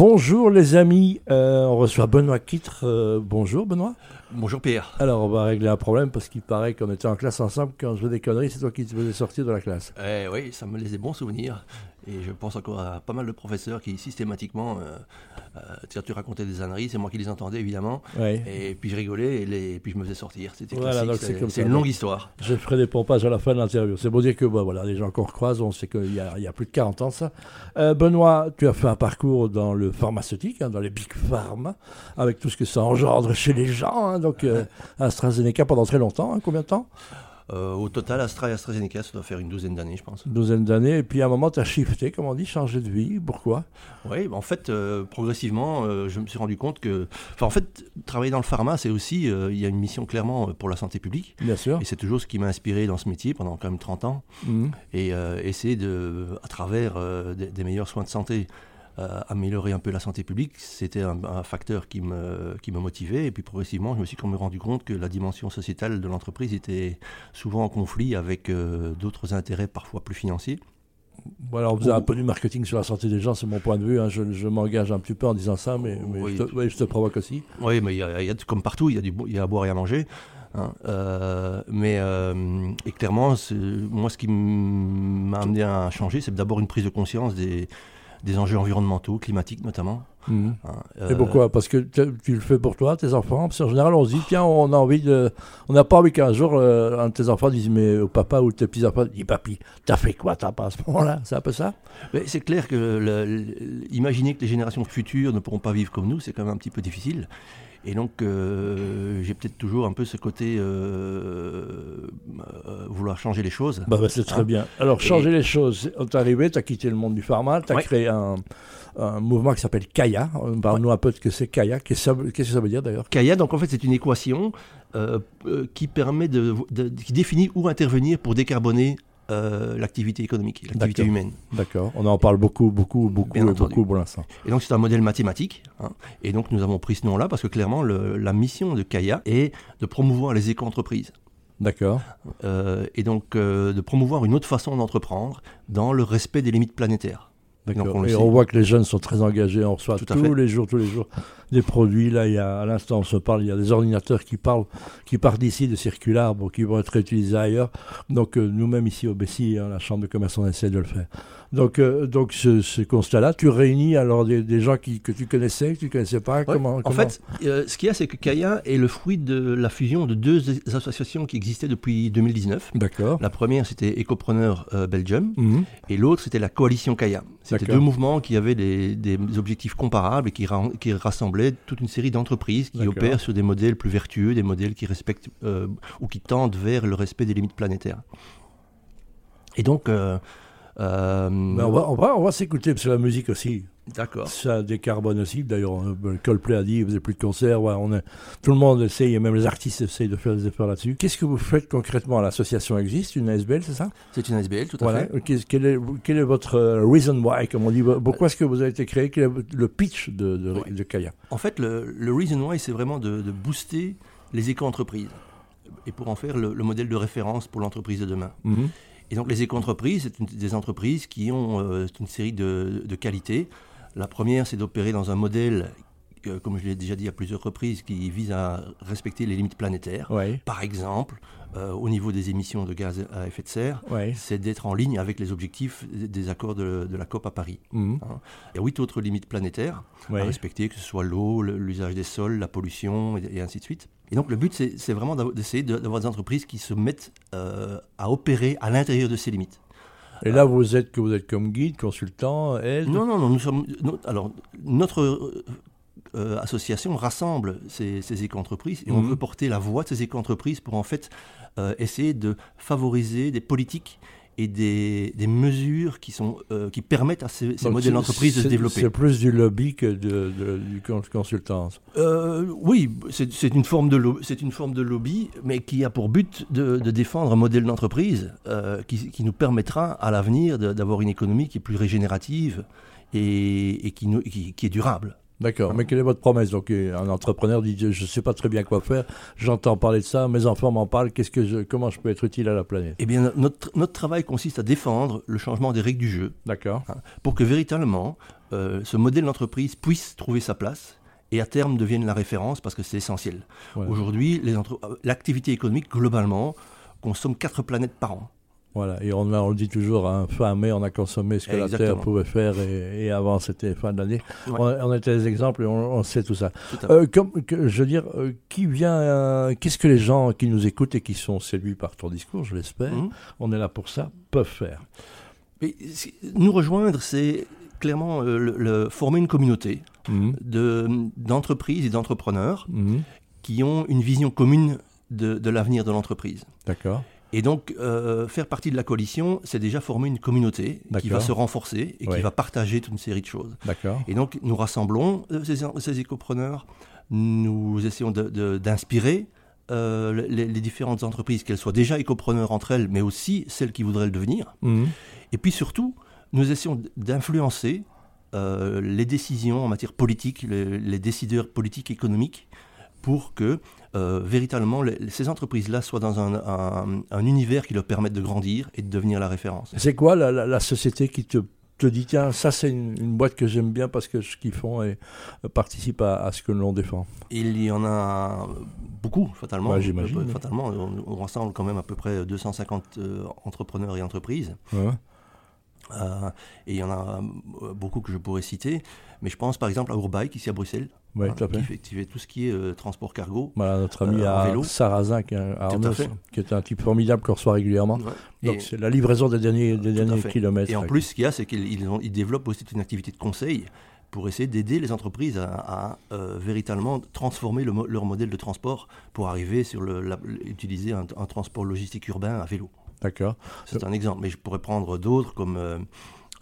Bonjour les amis, euh, on reçoit Benoît Quitre. Euh, bonjour Benoît. Bonjour Pierre. Alors on va régler un problème parce qu'il paraît qu'on était en classe ensemble quand je faisais des conneries, c'est toi qui te faisais sortir de la classe. Eh oui, ça me laisse des bons souvenirs. Et je pense encore à pas mal de professeurs qui systématiquement, euh, euh, tu racontais des âneries, c'est moi qui les entendais évidemment. Et puis je rigolais et, les, puis je me faisais sortir. C'était voilà, c'est une longue histoire. Je ferai des pompages à la fin de l'interview. C'est beau dire que bah, voilà, les gens qu'on recroise, on sait qu'il y, a plus de 40 ans ça. Euh, Benoît, tu as fait un parcours dans le pharmaceutique, hein, dans les big pharma, avec tout ce que ça engendre chez les gens. Hein, donc AstraZeneca pendant très longtemps, hein, combien de temps? Euh, au total, Astra et AstraZeneca, ça doit faire une douzaine d'années, je pense. Une douzaine d'années, et puis à un moment, tu as shifté, comme on dit, changé de vie. Pourquoi? Oui, en fait, euh, progressivement, euh, je me suis rendu compte que. Enfin, en fait, travailler dans le pharma, c'est aussi. Il y a une mission clairement pour la santé publique. Bien sûr. Et c'est toujours ce qui m'a inspiré dans ce métier pendant quand même 30 ans. Mhm. Et essayer de, à travers des meilleurs soins de santé, euh, améliorer un peu la santé publique, c'était un, facteur qui me, qui me motivait. Et puis progressivement, je me suis quand même rendu compte que la dimension sociétale de l'entreprise était souvent en conflit avec euh, d'autres intérêts parfois plus financiers. Bon, alors, vous avez un peu du marketing sur la santé des gens, c'est mon point de vue. Hein. Je, je m'engage un petit peu en disant ça, mais, je, te, provoque aussi. Oui, mais y, a, comme partout, il y, a du, il y a à boire et à manger. Hein. Euh, mais et clairement, moi, ce qui m'a amené à changer, c'est d'abord une prise de conscience des, des enjeux environnementaux, climatiques notamment. Mhm. Hein, Et pourquoi? Parce que tu le fais pour toi, tes enfants Parce qu'en général, on se dit, tiens, on a envie de. On n'a pas envie qu'un jour, euh, un de tes enfants dise, mais au papa ou tes petits-enfants, dis, papy, t'as fait quoi, t'as pas à ce moment-là? C'est un peu ça C'est clair que imaginer que les générations futures ne pourront pas vivre comme nous, c'est quand même un petit peu difficile. Et donc, euh, j'ai peut-être toujours un peu ce côté euh, euh, vouloir changer les choses. Bah, bah c'est très hein bien. Alors, changer les choses, t'es arrivé, tu as quitté le monde du pharma, tu as créé un, mouvement qui s'appelle Kaya. Parle-nous un peu de ce que c'est Kaya. Qu'est-ce que ça veut dire d'ailleurs Kaya, donc en fait, c'est une équation qui permet de, qui définit où intervenir pour décarboner euh, l'activité économique, l'activité humaine. D'accord. On en parle beaucoup, beaucoup, beaucoup, beaucoup pour l'instant. Et donc c'est un modèle mathématique. Hein. Et donc nous avons pris ce nom-là parce que clairement la mission de Kaya est de promouvoir les éco-entreprises. D'accord. Euh, et donc euh, de promouvoir une autre façon d'entreprendre dans le respect des limites planétaires. D'accord. Et on voit que les jeunes sont très engagés. On reçoit tous les jours, tous les jours des produits. Là, il y a, à l'instant, on se parle, il y a des ordinateurs qui parlent, qui partent d'ici de Circular, qui vont être utilisés ailleurs. Donc, euh, nous-mêmes ici au Bessie, hein, la Chambre de commerce, on essaie de le faire. Donc, euh, donc ce, constat-là, tu réunis alors des, gens qui, que tu connaissais, que tu connaissais pas. Comment, En fait, euh, ce qu'il y a, c'est que Kaya est le fruit de la fusion de deux associations qui existaient depuis 2019. D'accord. La première, c'était Ecopreneur Belgium, mhm. et l'autre, c'était la coalition Kaya. C'était deux mouvements qui avaient des, des objectifs comparables et qui, qui rassemblaient toute une série d'entreprises qui opèrent sur des modèles plus vertueux, des modèles qui respectent euh, ou qui tendent vers le respect des limites planétaires. Et donc. Euh, euh, ben, on va, on va, on va s'écouter, parce que la musique aussi, D'accord. Ça décarbone aussi. D'ailleurs, Coldplay a dit ne faisait plus de concerts. on est, tout le monde essaye, même les artistes essayent de faire des efforts là-dessus. Qu'est-ce que vous faites concrètement? L'association existe, une ASBL, c'est ça? C'est une ASBL, tout à fait. Quel est, quel est, votre euh, reason why, comme on dit? Pourquoi est-ce que vous avez été créé? Quel est le pitch de, de, Kaya? En fait, le, reason why, c'est vraiment de, booster les éco-entreprises et pour en faire le, modèle de référence pour l'entreprise de demain. Mhm. Et donc les éco-entreprises, c'est des entreprises qui ont euh, une série de, de qualités. La première, c'est d'opérer dans un modèle euh, comme je l'ai déjà dit à plusieurs reprises, qui vise à respecter les limites planétaires. Par exemple, euh, au niveau des émissions de gaz à effet de serre, c'est d'être en ligne avec les objectifs des accords de, la COP à Paris. Mhm. Hein. Il y a huit autres limites planétaires à respecter, que ce soit l'eau, l'usage des sols, la pollution, et, ainsi de suite. Et donc le but, c'est vraiment d'essayer d'avoir des entreprises qui se mettent euh, à opérer à l'intérieur de ces limites. Et là, vous êtes que vous êtes comme guide, consultant, aide Non, non, non. Nous sommes. alors, notre euh, association rassemble ces, ces éco-entreprises et on mhm. veut porter la voix de ces éco-entreprises pour en fait euh, essayer de favoriser des politiques et des, des mesures qui, sont, euh, qui permettent à ces, modèles d'entreprise de se développer. C'est plus du lobby que de, du consultance. oui, c'est une, forme de une forme de lobby, mais qui a pour but de, de défendre un modèle d'entreprise qui, qui, nous permettra à l'avenir d'avoir une économie qui est plus régénérative et, et qui, qui, qui est durable. D'accord. Mais quelle est votre promesse? Donc, un entrepreneur dit Je ne sais pas très bien quoi faire, j'entends parler de ça, mes enfants m'en parlent, qu'est-ce que je, comment je peux être utile à la planète? Eh bien, notre, notre travail consiste à défendre le changement des règles du jeu. D'accord. Hein, pour que véritablement, ce modèle d'entreprise puisse trouver sa place et à terme devienne la référence parce que c'est essentiel. Aujourd'hui, l'activité économique, globalement, consomme 4 planètes par an. Voilà, et on, on le dit toujours, hein, fin mai, on a consommé ce que la Terre pouvait faire, et, avant c'était fin d'année. On, on, était des exemples et on, sait tout ça. Euh, comme, je veux dire, euh, qui vient, euh, qu'est-ce que les gens qui nous écoutent et qui sont séduits par ton discours, je l'espère, mmh. on est là pour ça, peuvent faire mais, Nous rejoindre, c'est clairement le, former une communauté mmh. d'entreprises et d'entrepreneurs mmh. qui ont une vision commune de, de l'avenir de l'entreprise. D'accord. Et donc, euh, faire partie de la coalition, c'est déjà former une communauté qui va se renforcer et qui va partager toute une série de choses. Et donc, nous rassemblons euh, ces, ces, écopreneurs, nous essayons d'inspirer euh, les, différentes entreprises, qu'elles soient déjà écopreneurs entre elles, mais aussi celles qui voudraient le devenir. Mhm. Et puis surtout, nous essayons d'influencer les décisions en matière politique, les, les décideurs politiques économiques, pour que euh, véritablement ces entreprises-là soient dans un, univers qui leur permette de grandir et de devenir la référence. C'est quoi la, société qui te, te dit tiens ça c'est une, boîte que j'aime bien parce que ce qu'ils font et, euh, participe à, ce que l'on défend? Il y en a beaucoup fatalement. j'imagine. Fatalement, on, rassemble quand même à peu près 250 euh, entrepreneurs et entreprises. Et il y en a beaucoup que je pourrais citer. Mais je pense par exemple à Urbike ici à Bruxelles, hein, qui, fait, tout ce qui est euh, transport cargo. Voilà, notre ami euh, à vélo. Sarrazin, qui est, qui est un type formidable qu'on reçoit régulièrement. Donc c'est la livraison des derniers, des derniers kilomètres. Et en plus, ce qu'il y a, c'est qu'ils ils développent aussi une activité de conseil pour essayer d'aider les entreprises à, euh, véritablement transformer leur modèle de transport pour arriver sur le, utiliser un, transport logistique urbain à vélo. D'accord. C'est un exemple, mais je pourrais prendre d'autres comme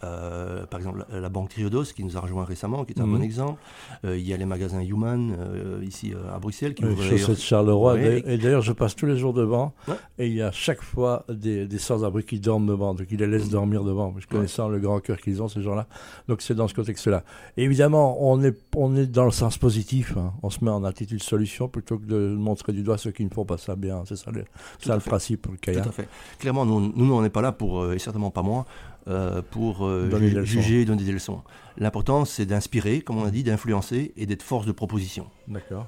euh, par exemple, la, Banque Triodos qui nous a rejoint récemment, qui est un bon mhm. exemple. Euh, il y a les magasins Human euh, ici à Bruxelles qui oui, de Charleroi. Et d'ailleurs, je passe tous les jours devant et il y a chaque fois des, des sans-abri qui dorment devant, donc ils les laissent dormir devant. Je connais ça, le grand cœur qu'ils ont, ces gens-là. Donc c'est dans ce contexte-là. Évidemment, on est, on est dans le sens positif. Hein. On se met en attitude solution plutôt que de montrer du doigt ceux qui ne font pas ça bien. C'est ça le, ça le principe pour le CAIA. Tout à fait. Clairement, nous, nous on n'est pas là pour, et certainement pas moi, pour euh, juger et donner des leçons. L'important, c'est d'inspirer, comme on a dit, d'influencer et d'être force de proposition. D'accord.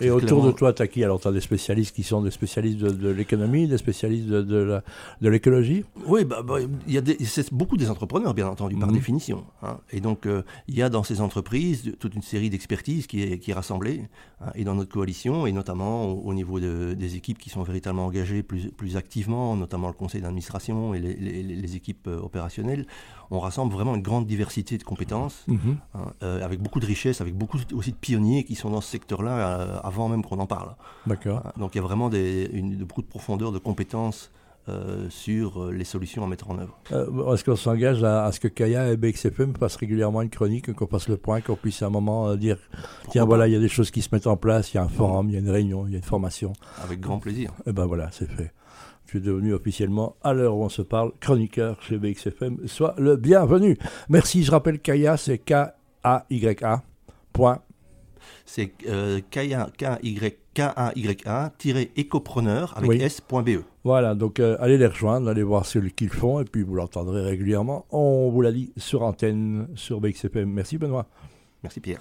Et, autour de toi, tu as qui? Alors, tu as des spécialistes qui sont des spécialistes de, l'économie, des spécialistes de, de l'écologie? Oui, bah, bah, y a c'est beaucoup des entrepreneurs, bien entendu, par mhm. définition. Hein. Et donc, euh, il y a dans ces entreprises toute une série d'expertises qui est, qui est rassemblée, hein, et dans notre coalition, et notamment au, niveau des équipes qui sont véritablement engagées plus, plus activement, notamment le conseil d'administration et les, les équipes opérationnelles on rassemble vraiment une grande diversité de compétences, mhm. hein, euh, avec beaucoup de richesses, avec beaucoup aussi de pionniers qui sont dans ce secteur-là euh, avant même qu'on en parle. D'accord. Hein, donc il y a vraiment des, beaucoup de profondeur de compétences euh, sur les solutions à mettre en œuvre. Est-ce qu'on s'engage à, ce que Kaya et BXFM fassent régulièrement une chronique, qu'on passe le point, qu'on puisse à un moment dire tiens, voilà, il y a des choses qui se mettent en place, il y a un forum, il y a une réunion, il y a une formation Avec grand plaisir. Et eh ben voilà, c'est fait tu es devenu officiellement, à l'heure où on se parle, chroniqueur chez BXFM. Sois le bienvenu. Merci, je rappelle Kaya, c'est K-A-Y-A. Point. C'est euh, K-A-Y-A-écopreneur avec S.be. Voilà, donc euh, allez les rejoindre, allez voir ce qu'ils font, et puis vous l'entendrez régulièrement. On vous l'a dit sur antenne, sur BXFM. Merci Benoît. Merci Pierre.